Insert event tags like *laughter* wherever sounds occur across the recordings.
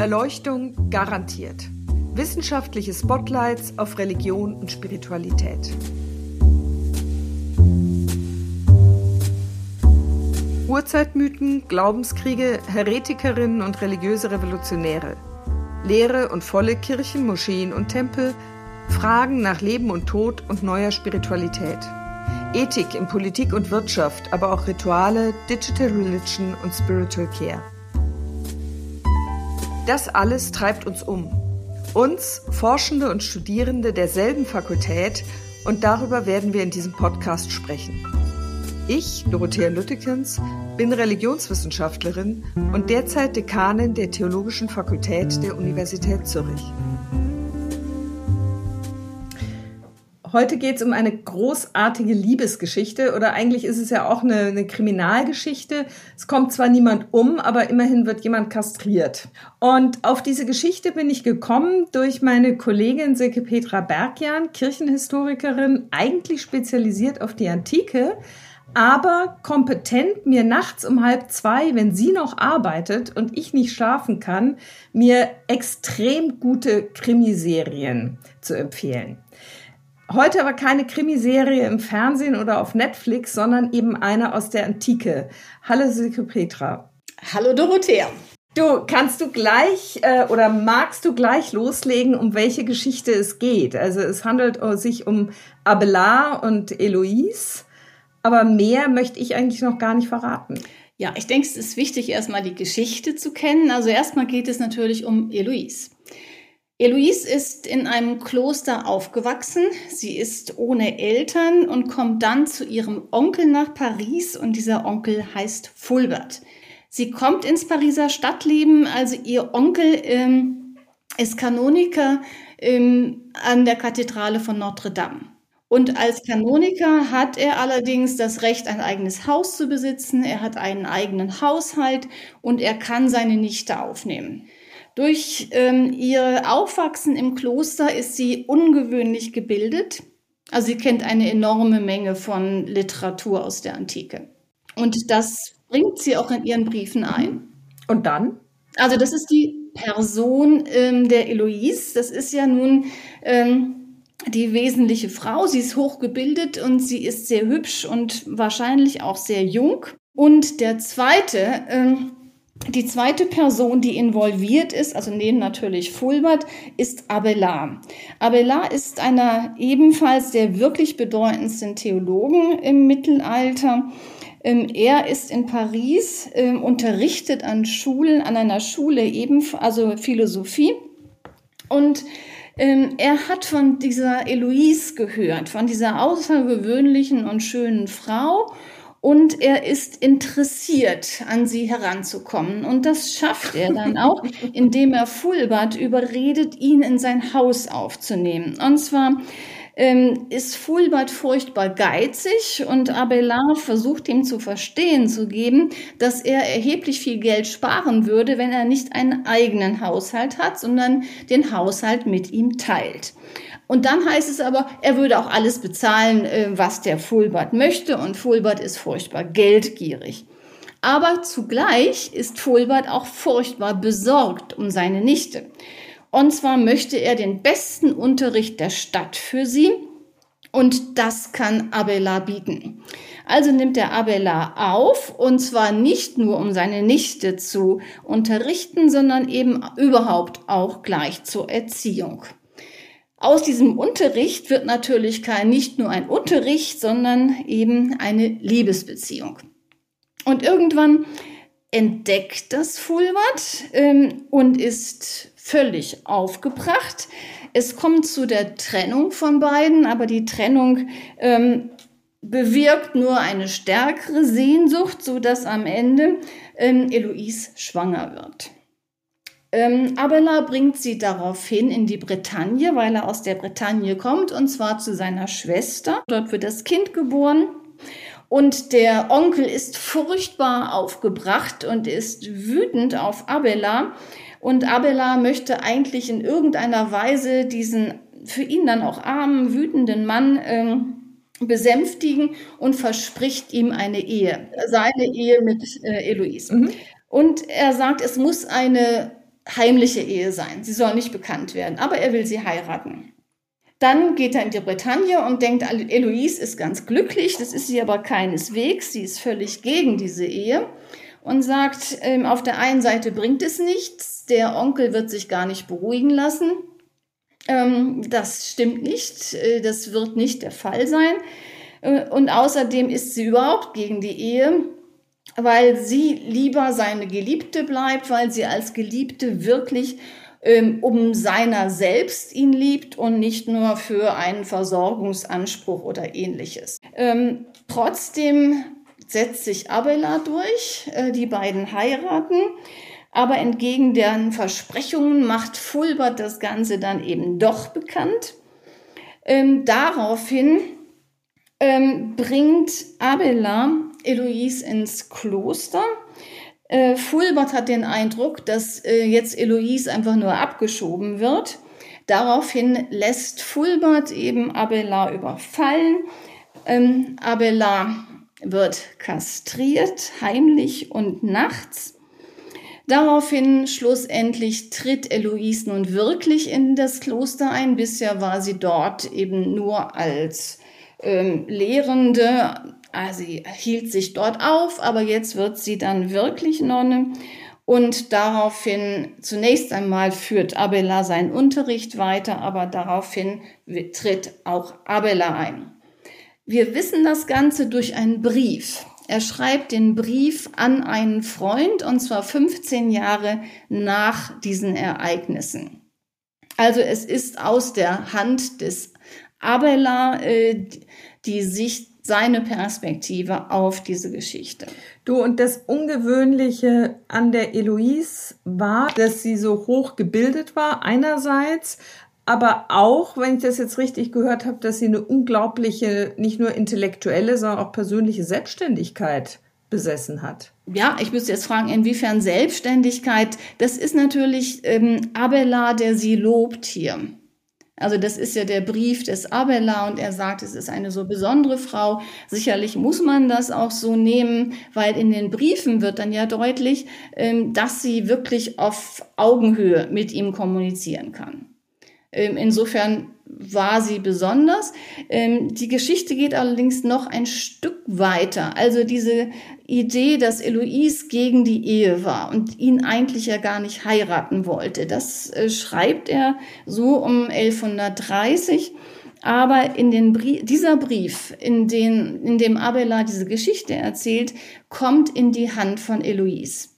Erleuchtung garantiert. Wissenschaftliche Spotlights auf Religion und Spiritualität. Urzeitmythen, Glaubenskriege, Heretikerinnen und religiöse Revolutionäre. Leere und volle Kirchen, Moscheen und Tempel, Fragen nach Leben und Tod und neuer Spiritualität. Ethik in Politik und Wirtschaft, aber auch Rituale, Digital Religion und Spiritual Care. Das alles treibt uns um. Uns, Forschende und Studierende derselben Fakultät, und darüber werden wir in diesem Podcast sprechen. Ich, Dorothea Lüttekens, bin Religionswissenschaftlerin und derzeit Dekanin der Theologischen Fakultät der Universität Zürich. Heute geht es um eine großartige Liebesgeschichte oder eigentlich ist es ja auch eine, eine, Kriminalgeschichte. Es kommt zwar niemand um, aber immerhin wird jemand kastriert. Und auf diese Geschichte bin ich gekommen durch meine Kollegin Silke Petra Bergjan, Kirchenhistorikerin, eigentlich spezialisiert auf die Antike, aber kompetent, mir nachts um halb zwei, wenn sie noch arbeitet und ich nicht schlafen kann, mir extrem gute Krimiserien zu empfehlen. Heute aber keine Krimiserie im Fernsehen oder auf Netflix, sondern eben eine aus der Antike. Hallo Silke Petra. Hallo Dorothea. Du, kannst du gleich äh, oder magst du gleich loslegen, um welche Geschichte es geht? Also es handelt sich um Abelard und Eloise, aber mehr möchte ich eigentlich noch gar nicht verraten. Ja, ich denke, es ist wichtig, erstmal die Geschichte zu kennen. Also erstmal geht es natürlich um Eloise. Eloise ist in einem Kloster aufgewachsen. Sie ist ohne Eltern und kommt dann zu ihrem Onkel nach Paris und dieser Onkel heißt Fulbert. Sie kommt ins Pariser Stadtleben, also ihr Onkel ähm, ist Kanoniker ähm, an der Kathedrale von Notre Dame. Und als Kanoniker hat er allerdings das Recht, ein eigenes Haus zu besitzen. Er hat einen eigenen Haushalt und er kann seine Nichte aufnehmen. Durch ähm, ihr Aufwachsen im Kloster ist sie ungewöhnlich gebildet. Also sie kennt eine enorme Menge von Literatur aus der Antike. Und das bringt sie auch in ihren Briefen ein. Und dann? Also das ist die Person ähm, der Eloise. Das ist ja nun ähm, die wesentliche Frau. Sie ist hochgebildet und sie ist sehr hübsch und wahrscheinlich auch sehr jung. Und der zweite, ähm, die zweite Person, die involviert ist, also neben natürlich Fulbert, ist Abelard. Abelard ist einer ebenfalls der wirklich bedeutendsten Theologen im Mittelalter. Ähm, er ist in Paris, ähm, unterrichtet an Schulen, an einer Schule ebenfalls, also Philosophie. Und ähm, er hat von dieser Eloise gehört, von dieser außergewöhnlichen und schönen Frau und er ist interessiert, an sie heranzukommen. Und das schafft er dann auch, indem er Fulbert überredet, ihn in sein Haus aufzunehmen. Und zwar ähm, ist Fulbert furchtbar geizig und Abelard versucht ihm zu verstehen zu geben, dass er erheblich viel Geld sparen würde, wenn er nicht einen eigenen Haushalt hat, sondern den Haushalt mit ihm teilt. Und dann heißt es aber, er würde auch alles bezahlen, äh, was der Fulbert möchte. Und Fulbert ist furchtbar geldgierig. Aber zugleich ist Fulbert auch furchtbar besorgt um seine Nichte. Und zwar möchte er den besten Unterricht der Stadt für sie. Und das kann Abelard bieten. Also nimmt er Abelard auf, und zwar nicht nur um seine Nichte zu unterrichten, sondern eben überhaupt auch gleich zur Erziehung. Aus diesem Unterricht wird natürlich kein, nicht nur ein Unterricht, sondern eben eine Liebesbeziehung. Und irgendwann entdeckt das Fulbert ähm, und ist völlig aufgebracht. Es kommt zu der Trennung von beiden, aber die Trennung ähm, bewirkt nur eine stärkere Sehnsucht, so dass am Ende ähm, Eloise schwanger wird. Ähm, Abelard bringt sie daraufhin in die Bretagne, weil er aus der Bretagne kommt, und zwar zu seiner Schwester. Dort wird das Kind geboren. Und der Onkel ist furchtbar aufgebracht und ist wütend auf Abelard. Und Abelard möchte eigentlich in irgendeiner Weise diesen für ihn dann auch armen, wütenden Mann ähm, besänftigen und verspricht ihm eine Ehe, seine Ehe mit äh, Eloise. Mhm. Und er sagt, es muss eine heimliche Ehe sein. Sie soll nicht bekannt werden, aber er will sie heiraten. Dann geht er in die Bretagne und denkt, Eloise ist ganz glücklich, das ist sie aber keineswegs, sie ist völlig gegen diese Ehe und sagt, ähm, auf der einen Seite bringt es nichts, der Onkel wird sich gar nicht beruhigen lassen. Ähm, das stimmt nicht, äh, das wird nicht der Fall sein. Äh, und außerdem ist sie überhaupt gegen die Ehe, weil sie lieber seine Geliebte bleibt, weil sie als Geliebte wirklich ähm, um seiner selbst ihn liebt und nicht nur für einen Versorgungsanspruch oder ähnliches. Ähm, trotzdem setzt sich Abela durch, äh, die beiden heiraten. Aber entgegen deren Versprechungen macht Fulbert das Ganze dann eben doch bekannt. Ähm, daraufhin ähm, bringt Abela Eloise ins Kloster äh, Fulbert hat den Eindruck, dass äh, jetzt Eloise einfach nur abgeschoben wird. Daraufhin lässt Fulbert eben Abelard überfallen. Ähm, Abelard wird kastriert, heimlich und nachts. Daraufhin schlussendlich tritt Eloise nun wirklich in das Kloster ein. Bisher war sie dort eben nur als ähm, Lehrende also sie hielt sich dort auf, aber jetzt wird sie dann wirklich Nonne. Und daraufhin, zunächst einmal führt Abela seinen Unterricht weiter, aber daraufhin tritt auch Abela ein. Wir wissen das Ganze durch einen Brief. Er schreibt den Brief an einen Freund und zwar 15 Jahre nach diesen Ereignissen. Also es ist aus der Hand des Abela äh, die Sicht seine Perspektive auf diese Geschichte. Du, und das Ungewöhnliche an der Eloise war, dass sie so hoch gebildet war, einerseits, aber auch, wenn ich das jetzt richtig gehört habe, dass sie eine unglaubliche, nicht nur intellektuelle, sondern auch persönliche Selbstständigkeit besessen hat. Ja, ich müsste jetzt fragen, inwiefern Selbstständigkeit, das ist natürlich ähm, Abelard, der sie lobt hier. Also das ist ja der Brief des Abela und er sagt, es ist eine so besondere Frau. Sicherlich muss man das auch so nehmen, weil in den Briefen wird dann ja deutlich, ähm, dass sie wirklich auf Augenhöhe mit ihm kommunizieren kann. Ähm, insofern war sie besonders. Ähm, die Geschichte geht allerdings noch ein Stück weiter. Also diese Idee, dass Eloise gegen die Ehe war und ihn eigentlich ja gar nicht heiraten wollte, das äh, schreibt er so um 1130. Aber in den Brief, dieser Brief, in, den, in dem Abelard diese Geschichte erzählt, kommt in die Hand von Eloise.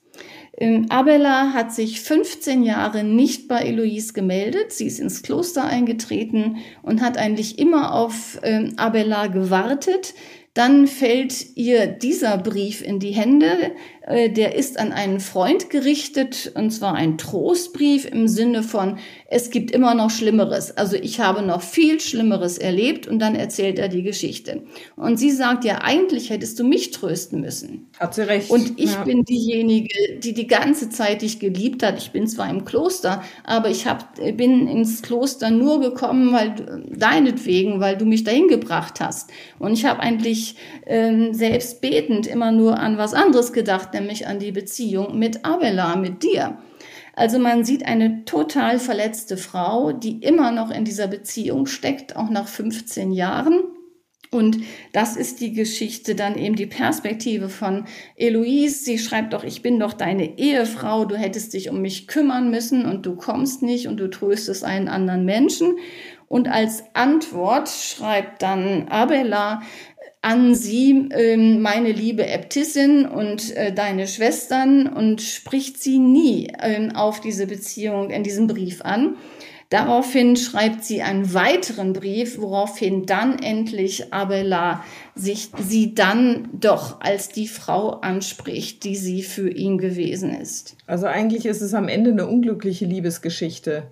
Ähm, Abela hat sich 15 Jahre nicht bei Eloise gemeldet. Sie ist ins Kloster eingetreten und hat eigentlich immer auf ähm, Abela gewartet. Dann fällt ihr dieser Brief in die Hände. Äh, der ist an einen Freund gerichtet, und zwar ein Trostbrief im Sinne von, es gibt immer noch Schlimmeres. Also ich habe noch viel Schlimmeres erlebt und dann erzählt er die Geschichte. Und sie sagt ja, eigentlich hättest du mich trösten müssen. Hat sie recht. Und ich ja. bin diejenige, die die ganze Zeit dich geliebt hat. Ich bin zwar im Kloster, aber ich hab, bin ins Kloster nur gekommen, weil deinetwegen, weil du mich dahin gebracht hast. Und ich habe eigentlich ähm, selbst betend immer nur an was anderes gedacht, nämlich an die Beziehung mit Avela, mit dir. Also man sieht eine total verletzte Frau, die immer noch in dieser Beziehung steckt, auch nach 15 Jahren. Und das ist die Geschichte, dann eben die Perspektive von Eloise. Sie schreibt doch, ich bin doch deine Ehefrau, du hättest dich um mich kümmern müssen und du kommst nicht und du tröstest einen anderen Menschen. Und als Antwort schreibt dann Abela, an sie, ähm, meine liebe Äbtissin und äh, deine Schwestern und spricht sie nie ähm, auf diese Beziehung in diesem Brief an. Daraufhin schreibt sie einen weiteren Brief, woraufhin dann endlich Abela sich sie dann doch als die Frau anspricht, die sie für ihn gewesen ist. Also eigentlich ist es am Ende eine unglückliche Liebesgeschichte.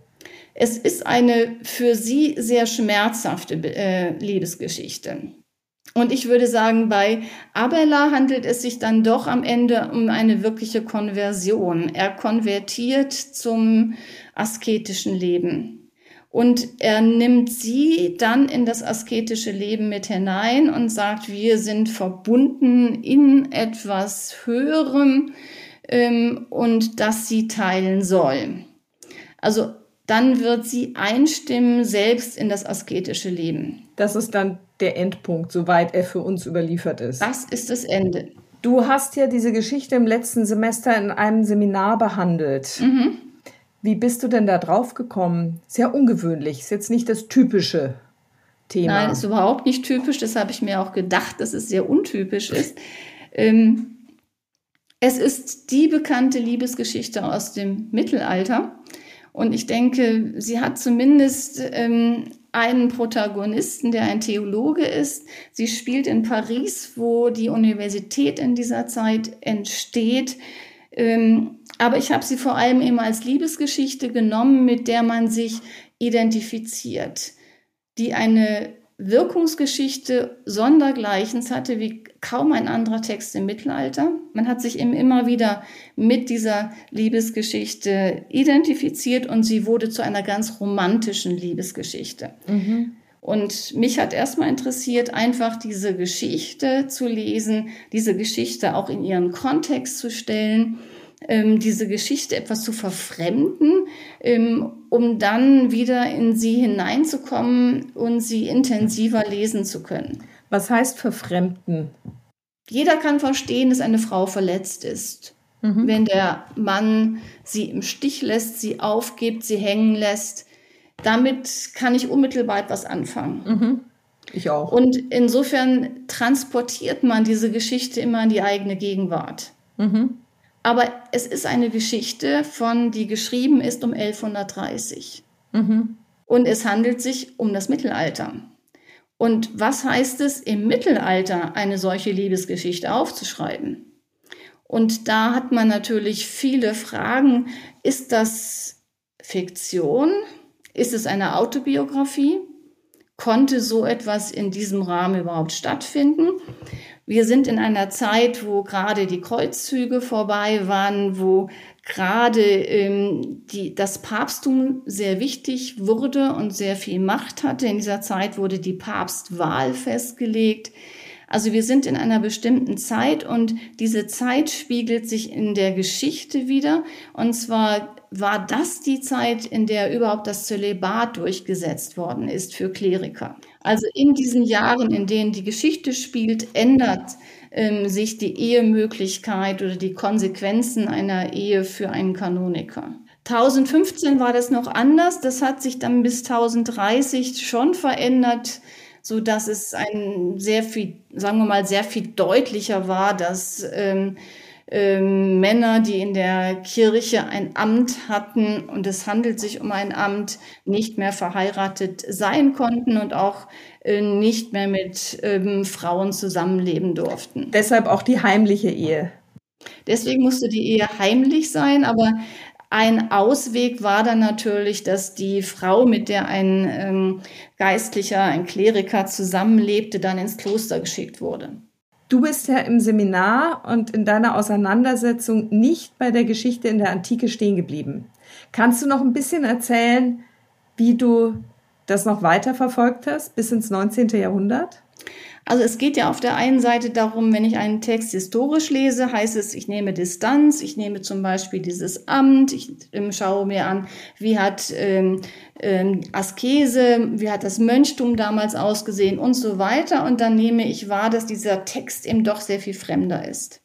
Es ist eine für sie sehr schmerzhafte äh, Liebesgeschichte. Und ich würde sagen, bei Abela handelt es sich dann doch am Ende um eine wirkliche Konversion. Er konvertiert zum asketischen Leben. Und er nimmt sie dann in das asketische Leben mit hinein und sagt, wir sind verbunden in etwas Höherem ähm, und das sie teilen soll. Also dann wird sie einstimmen selbst in das asketische Leben. Das ist dann der Endpunkt, soweit er für uns überliefert ist. Das ist das Ende. Du hast ja diese Geschichte im letzten Semester in einem Seminar behandelt. Mhm. Wie bist du denn da drauf gekommen? Sehr ungewöhnlich, ist jetzt nicht das typische Thema. Nein, ist überhaupt nicht typisch. Das habe ich mir auch gedacht, dass es sehr untypisch ist. Ähm, es ist die bekannte Liebesgeschichte aus dem Mittelalter. Und ich denke, sie hat zumindest ähm, einen Protagonisten, der ein Theologe ist. Sie spielt in Paris, wo die Universität in dieser Zeit entsteht. Ähm, aber ich habe sie vor allem eben als Liebesgeschichte genommen, mit der man sich identifiziert, die eine Wirkungsgeschichte sondergleichens hatte wie kaum ein anderer Text im Mittelalter. Man hat sich eben immer wieder mit dieser Liebesgeschichte identifiziert und sie wurde zu einer ganz romantischen Liebesgeschichte. Mhm. Und mich hat erstmal interessiert, einfach diese Geschichte zu lesen, diese Geschichte auch in ihren Kontext zu stellen diese Geschichte etwas zu verfremden, ähm, um dann wieder in sie hineinzukommen und sie intensiver lesen zu können. Was heißt verfremden? Jeder kann verstehen, dass eine Frau verletzt ist. Mhm. Wenn der Mann sie im Stich lässt, sie aufgibt, sie hängen lässt, damit kann ich unmittelbar etwas anfangen. Mhm. Ich auch. Und insofern transportiert man diese Geschichte immer in die eigene Gegenwart. Mhm. Aber es ist eine Geschichte von, die geschrieben ist um 1130. Mhm. Und es handelt sich um das Mittelalter. Und was heißt es, im Mittelalter eine solche Liebesgeschichte aufzuschreiben? Und da hat man natürlich viele Fragen. Ist das Fiktion? Ist es eine Autobiografie? Konnte so etwas in diesem Rahmen überhaupt stattfinden? Wir sind in einer Zeit, wo gerade die Kreuzzüge vorbei waren, wo gerade ähm, die, das Papsttum sehr wichtig wurde und sehr viel Macht hatte. In dieser Zeit wurde die Papstwahl festgelegt. Also wir sind in einer bestimmten Zeit und diese Zeit spiegelt sich in der Geschichte wieder. Und zwar war das die Zeit, in der überhaupt das Zölibat durchgesetzt worden ist für Kleriker. Also in diesen Jahren, in denen die Geschichte spielt, ändert ähm, sich die Ehemöglichkeit oder die Konsequenzen einer Ehe für einen Kanoniker. 1015 war das noch anders. Das hat sich dann bis 1030 schon verändert, so dass es ein sehr viel, sagen wir mal, sehr viel deutlicher war, dass ähm, ähm, Männer, die in der Kirche ein Amt hatten und es handelt sich um ein Amt, nicht mehr verheiratet sein konnten und auch äh, nicht mehr mit ähm, Frauen zusammenleben durften. Deshalb auch die heimliche Ehe. Deswegen musste die Ehe heimlich sein, aber ein Ausweg war dann natürlich, dass die Frau, mit der ein ähm, Geistlicher, ein Kleriker zusammenlebte, dann ins Kloster geschickt wurde. Du bist ja im Seminar und in deiner Auseinandersetzung nicht bei der Geschichte in der Antike stehen geblieben. Kannst du noch ein bisschen erzählen, wie du das noch weiter verfolgt hast bis ins 19. Jahrhundert? Also es geht ja auf der einen Seite darum, wenn ich einen Text historisch lese, heißt es, ich nehme Distanz, ich nehme zum Beispiel dieses Amt, ich ähm, schaue mir an, wie hat ähm, ähm, Askese, wie hat das Mönchtum damals ausgesehen und so weiter. Und dann nehme ich wahr, dass dieser Text eben doch sehr viel fremder ist.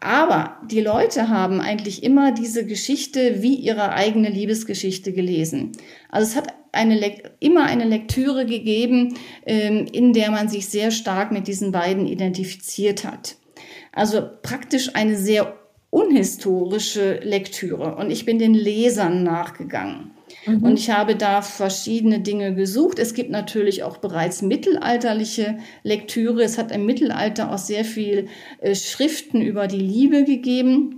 Aber die Leute haben eigentlich immer diese Geschichte wie ihre eigene Liebesgeschichte gelesen. Also es hat eine, immer eine Lektüre gegeben, ähm, in der man sich sehr stark mit diesen beiden identifiziert hat. Also praktisch eine sehr unhistorische Lektüre. Und ich bin den Lesern nachgegangen. Mhm. Und ich habe da verschiedene Dinge gesucht. Es gibt natürlich auch bereits mittelalterliche Lektüre. Es hat im Mittelalter auch sehr viel äh, Schriften über die Liebe gegeben.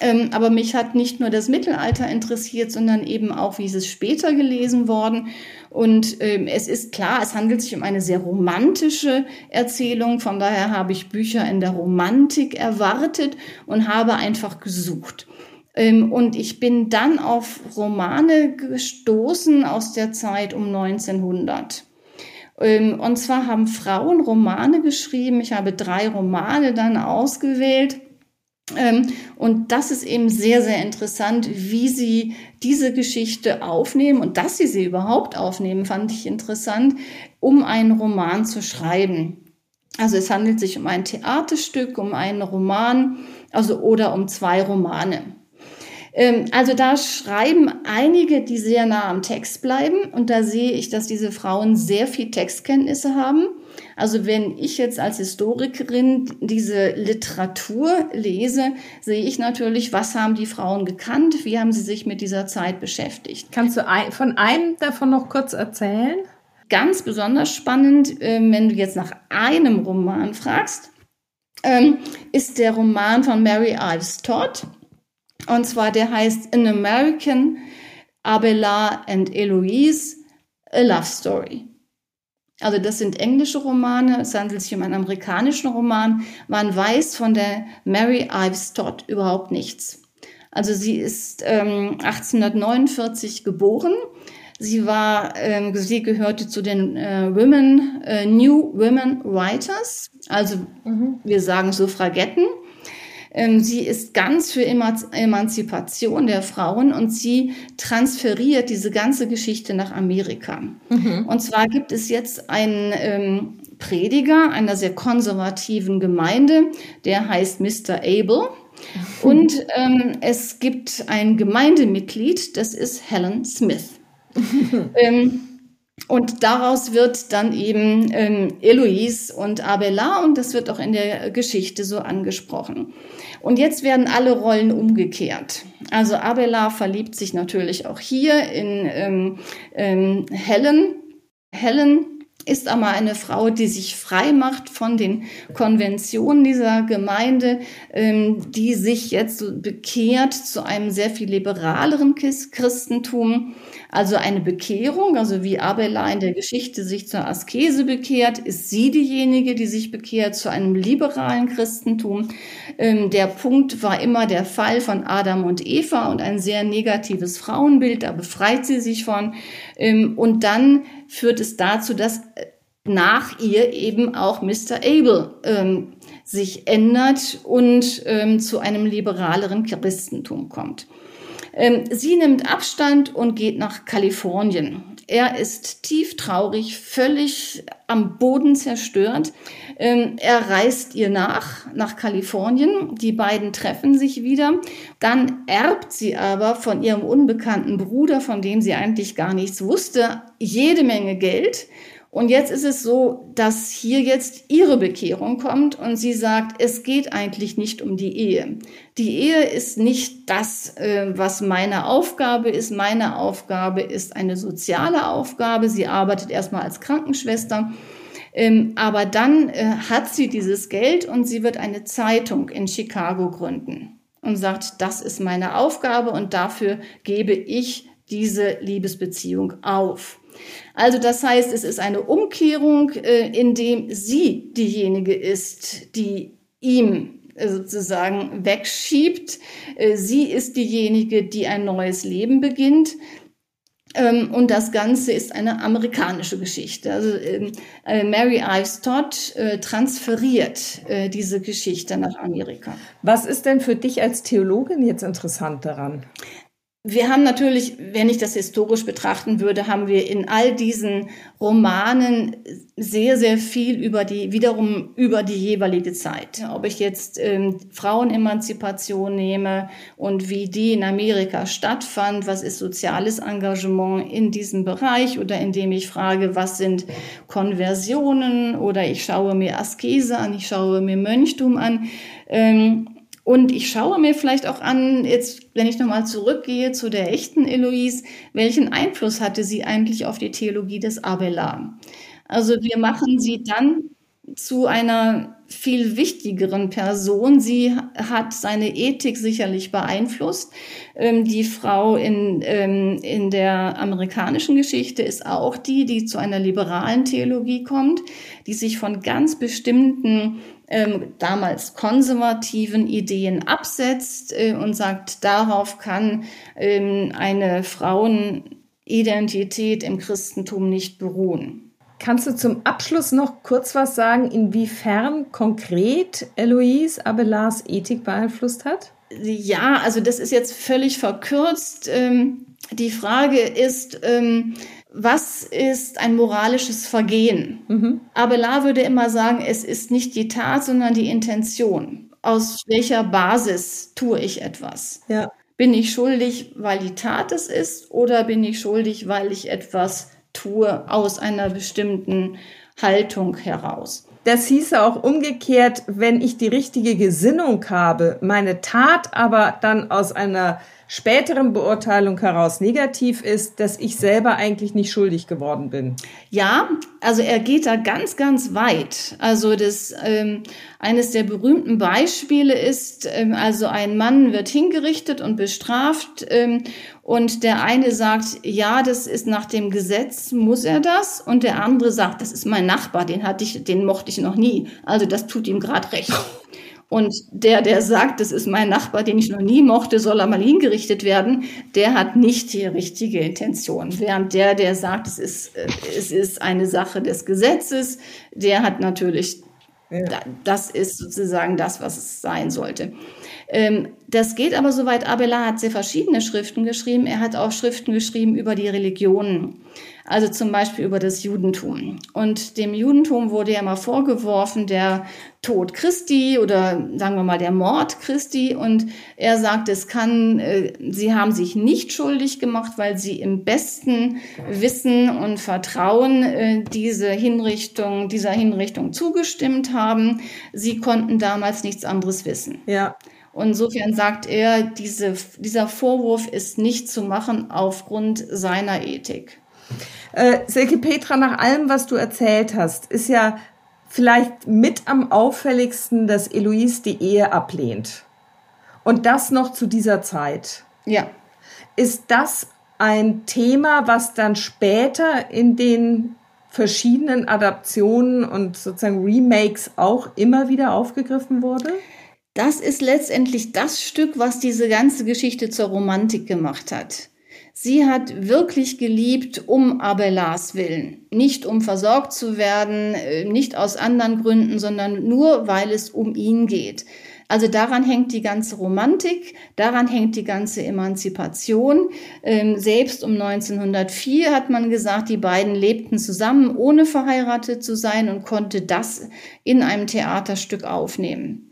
Ähm, aber mich hat nicht nur das Mittelalter interessiert, sondern eben auch, wie ist es später gelesen worden. Und ähm, es ist klar, es handelt sich um eine sehr romantische Erzählung. Von daher habe ich Bücher in der Romantik erwartet und habe einfach gesucht. Ähm, und ich bin dann auf Romane gestoßen aus der Zeit um 1900. Ähm, und zwar haben Frauen Romane geschrieben. Ich habe drei Romane dann ausgewählt und das ist eben sehr, sehr interessant, wie sie diese Geschichte aufnehmen und dass sie sie überhaupt aufnehmen, fand ich interessant, um einen Roman zu schreiben. Also es handelt sich um ein Theaterstück, um einen Roman, also oder um zwei Romane. Ähm, also da schreiben einige, die sehr nah am Text bleiben und da sehe ich, dass diese Frauen sehr viel Textkenntnisse haben. Also wenn ich jetzt als Historikerin diese Literatur lese, sehe ich natürlich, was haben die Frauen gekannt, wie haben sie sich mit dieser Zeit beschäftigt. Kannst du von einem davon noch kurz erzählen? Ganz besonders spannend, ähm, wenn du jetzt nach einem Roman fragst, ähm, ist der Roman von Mary Ives Todd. Und zwar der heißt An American, Abelard and Eloise, A Love Story. Also das sind englische Romane, es handelt sich um einen amerikanischen Roman. Man weiß von der Mary Ives Todd überhaupt nichts. Also sie ist ähm, 1849 geboren. Sie war, ähm, sie gehörte zu den äh, Women, äh, New Women Writers, also mhm. wir sagen Suffragetten. Ähm, sie ist ganz für Emanzipation der Frauen und sie transferiert diese ganze Geschichte nach Amerika. Mhm. Und zwar gibt es jetzt einen ähm, Prediger einer sehr konservativen Gemeinde, der heißt Mr. Abel. Und ähm, es gibt ein Gemeindemitglied, das ist Helen Smith. *laughs* ähm, und daraus wird dann eben ähm, Eloise und Abelard und das wird auch in der Geschichte so angesprochen. Und jetzt werden alle Rollen umgekehrt. Also Abelard verliebt sich natürlich auch hier in ähm, ähm, Helen. Helen ist aber eine Frau, die sich frei macht von den Konventionen dieser Gemeinde, ähm, die sich jetzt bekehrt zu einem sehr viel liberaleren Christentum. Also eine Bekehrung, also wie Abela in der Geschichte sich zur Askese bekehrt, ist sie diejenige, die sich bekehrt zu einem liberalen Christentum. Ähm, der Punkt war immer der Fall von Adam und Eva und ein sehr negatives Frauenbild, da befreit sie sich von. Ähm, und dann führt es dazu, dass äh, nach ihr eben auch Mr. Abel ähm, sich ändert und ähm, zu einem liberaleren Christentum kommt. Ähm, sie nimmt Abstand und geht nach Kalifornien. Er ist tief traurig, völlig am Boden zerstört. Ähm, er reist ihr nach, nach Kalifornien. Die beiden treffen sich wieder. Dann erbt sie aber von ihrem unbekannten Bruder, von dem sie eigentlich gar nichts wusste, jede Menge Geld und jetzt ist es so, dass hier jetzt ihre Bekehrung kommt und sie sagt, es geht eigentlich nicht um die Ehe. Die Ehe ist nicht das, äh, was meine Aufgabe ist. Meine Aufgabe ist eine soziale Aufgabe. Sie arbeitet erstmal als Krankenschwester. Ähm, aber dann äh, hat sie dieses Geld und sie wird eine Zeitung in Chicago gründen und sagt, das ist meine Aufgabe und dafür gebe ich diese Liebesbeziehung auf. Also das heißt, es ist eine Umkehrung, äh, in dem sie diejenige ist, die ihm äh, sozusagen wegschiebt. Äh, sie ist diejenige, die ein neues Leben beginnt. Ähm, und das Ganze ist eine amerikanische Geschichte. Also ähm, Mary Ives Todd transferiert diese Geschichte nach Amerika. Was ist denn für dich als Theologin jetzt interessant daran? Wir haben natürlich, wenn ich das historisch betrachten würde, haben wir in all diesen Romanen sehr, sehr viel über die, wiederum über die jeweilige Zeit. Ob ich jetzt ähm, Frauenemanzipation nehme und wie die in Amerika stattfand, was ist soziales Engagement in diesem Bereich oder indem ich frage, was sind Konversionen oder ich schaue mir Askese an, ich schaue mir Mönchtum an. Ähm, und ich schaue mir vielleicht auch an, jetzt, wenn ich nochmal zurückgehe zu der echten Eloise, welchen Einfluss hatte sie eigentlich auf die Theologie des Abelard? Also wir machen sie dann zu einer viel wichtigeren Person. Sie hat seine Ethik sicherlich beeinflusst. Ähm, die Frau in, ähm, in der amerikanischen Geschichte ist auch die, die zu einer liberalen Theologie kommt, die sich von ganz bestimmten ähm, damals konservativen Ideen absetzt äh, und sagt, darauf kann eine Frauenidentität im Christentum nicht beruhen. Kannst du zum Abschluss noch kurz was sagen, inwiefern konkret Eloise Abelars Ethik beeinflusst hat? Ja, also das ist jetzt völlig verkürzt. Ähm, die Frage ist, ähm, was ist ein moralisches Vergehen? Mhm. Abelard würde immer sagen, es ist nicht die Tat, sondern die Intention. Aus welcher Basis tue ich etwas? Ja. Bin ich schuldig, weil die Tat es ist, oder bin ich schuldig, weil ich etwas tue aus einer bestimmten Haltung heraus? Das hieße auch umgekehrt, wenn ich die richtige Gesinnung habe, meine Tat aber dann aus einer späteren Beurteilung heraus negativ ist, dass ich selber eigentlich nicht schuldig geworden bin. Ja, also er geht da ganz, ganz weit. Also das ähm, eines der berühmten Beispiele ist, ähm, also ein Mann wird hingerichtet und bestraft ähm, und der eine sagt, ja, das ist nach dem Gesetz, muss er das, und der andere sagt, das ist mein Nachbar, den hatte ich, den mochte ich noch nie. Also das tut ihm gerade recht. *laughs* Und der, der sagt, das ist mein Nachbar, den ich noch nie mochte, soll er mal hingerichtet werden, der hat nicht die richtige Intention. Während der, der sagt, es ist, äh, es ist eine Sache des Gesetzes, der hat natürlich, ja. das ist sozusagen das, was es sein sollte. Ähm, das geht aber soweit. Abelard hat sehr verschiedene Schriften geschrieben. Er hat auch Schriften geschrieben über die Religionen also zum Beispiel über das Judentum. Und dem Judentum wurde ja mal vorgeworfen, der Tod Christi oder sagen wir mal der Mord Christi. Und er sagt, es kann, äh, sie haben sich nicht schuldig gemacht, weil sie im besten Wissen und Vertrauen äh, diese Hinrichtung, dieser Hinrichtung zugestimmt haben. Sie konnten damals nichts anderes wissen. Ja. Und insofern sagt er, diese, dieser Vorwurf ist nicht zu machen aufgrund seiner Ethik. Äh, Silke Petra, nach allem, was du erzählt hast, ist ja vielleicht mit am auffälligsten, dass Eloise die Ehe ablehnt. Und das noch zu dieser Zeit. Ja. Ist das ein Thema, was dann später in den verschiedenen Adaptionen und sozusagen Remakes auch immer wieder aufgegriffen wurde? Das ist letztendlich das Stück, was diese ganze Geschichte zur Romantik gemacht hat. Sie hat wirklich geliebt um Abelards willen. Nicht um versorgt zu werden, äh, nicht aus anderen Gründen, sondern nur, weil es um ihn geht. Also daran hängt die ganze Romantik, daran hängt die ganze Emanzipation. Ähm, selbst um 1904 hat man gesagt, die beiden lebten zusammen, ohne verheiratet zu sein und konnte das in einem Theaterstück aufnehmen.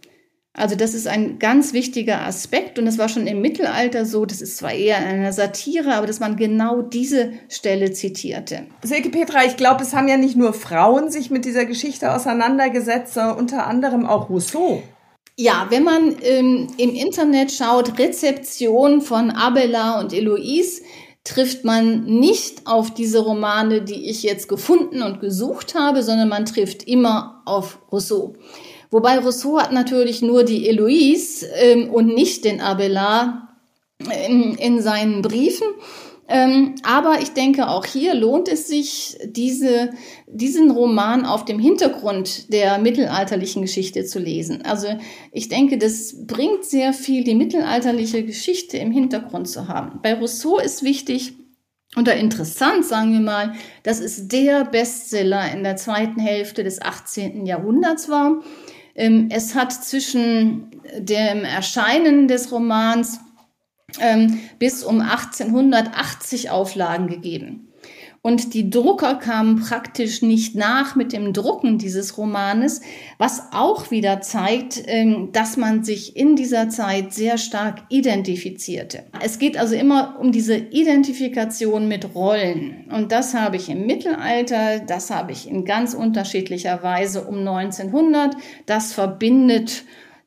Also das ist ein ganz wichtiger Aspekt und es war schon im Mittelalter so, das ist zwar eher eine Satire, aber dass man genau diese Stelle zitierte. Silke Petra, ich glaube, es haben ja nicht nur Frauen sich mit dieser Geschichte auseinandergesetzt, sondern unter anderem auch Rousseau. Ja, wenn man ähm, im Internet schaut, Rezeption von Abelard und Eloise, trifft man nicht auf diese Romane, die ich jetzt gefunden und gesucht habe, sondern man trifft immer auf Rousseau. Wobei Rousseau hat natürlich nur die Eloise ähm, und nicht den Abelard in, in seinen Briefen. Ähm, aber ich denke, auch hier lohnt es sich, diese, diesen Roman auf dem Hintergrund der mittelalterlichen Geschichte zu lesen. Also ich denke, das bringt sehr viel, die mittelalterliche Geschichte im Hintergrund zu haben. Bei Rousseau ist wichtig, oder interessant, sagen wir mal, dass es der Bestseller in der zweiten Hälfte des 18. Jahrhunderts war. Ähm, es hat zwischen dem Erscheinen des Romans ähm, bis um 1880 Auflagen gegeben. Und die Drucker kamen praktisch nicht nach mit dem Drucken dieses Romanes, was auch wieder zeigt, ähm, dass man sich in dieser Zeit sehr stark identifizierte. Es geht also immer um diese Identifikation mit Rollen. Und das habe ich im Mittelalter, das habe ich in ganz unterschiedlicher Weise um 1900. Das verbindet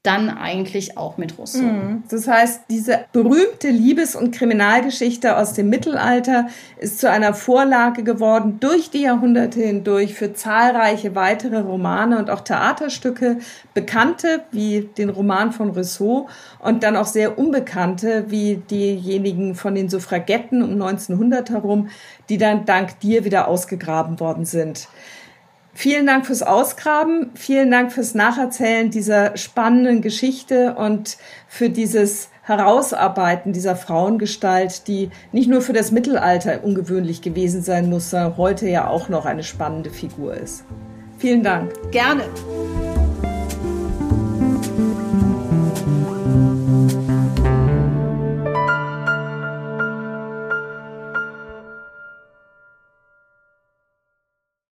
dann eigentlich auch mit Rousseau. Mhm. Das heißt, diese berühmte Liebes- und Kriminalgeschichte aus dem Mittelalter ist zu einer Vorlage geworden durch die Jahrhunderte hindurch für zahlreiche weitere Romane und auch Theaterstücke, bekannte wie den Roman von Rousseau und dann auch sehr unbekannte wie diejenigen von den Suffragetten um 1900 herum, die dann dank dir wieder ausgegraben worden sind. Vielen Dank fürs Ausgraben, vielen Dank fürs Nacherzählen dieser spannenden Geschichte und für dieses Herausarbeiten dieser Frauengestalt, die nicht nur für das Mittelalter ungewöhnlich gewesen sein muss, sondern heute ja auch noch eine spannende Figur ist. Vielen Dank. Gerne.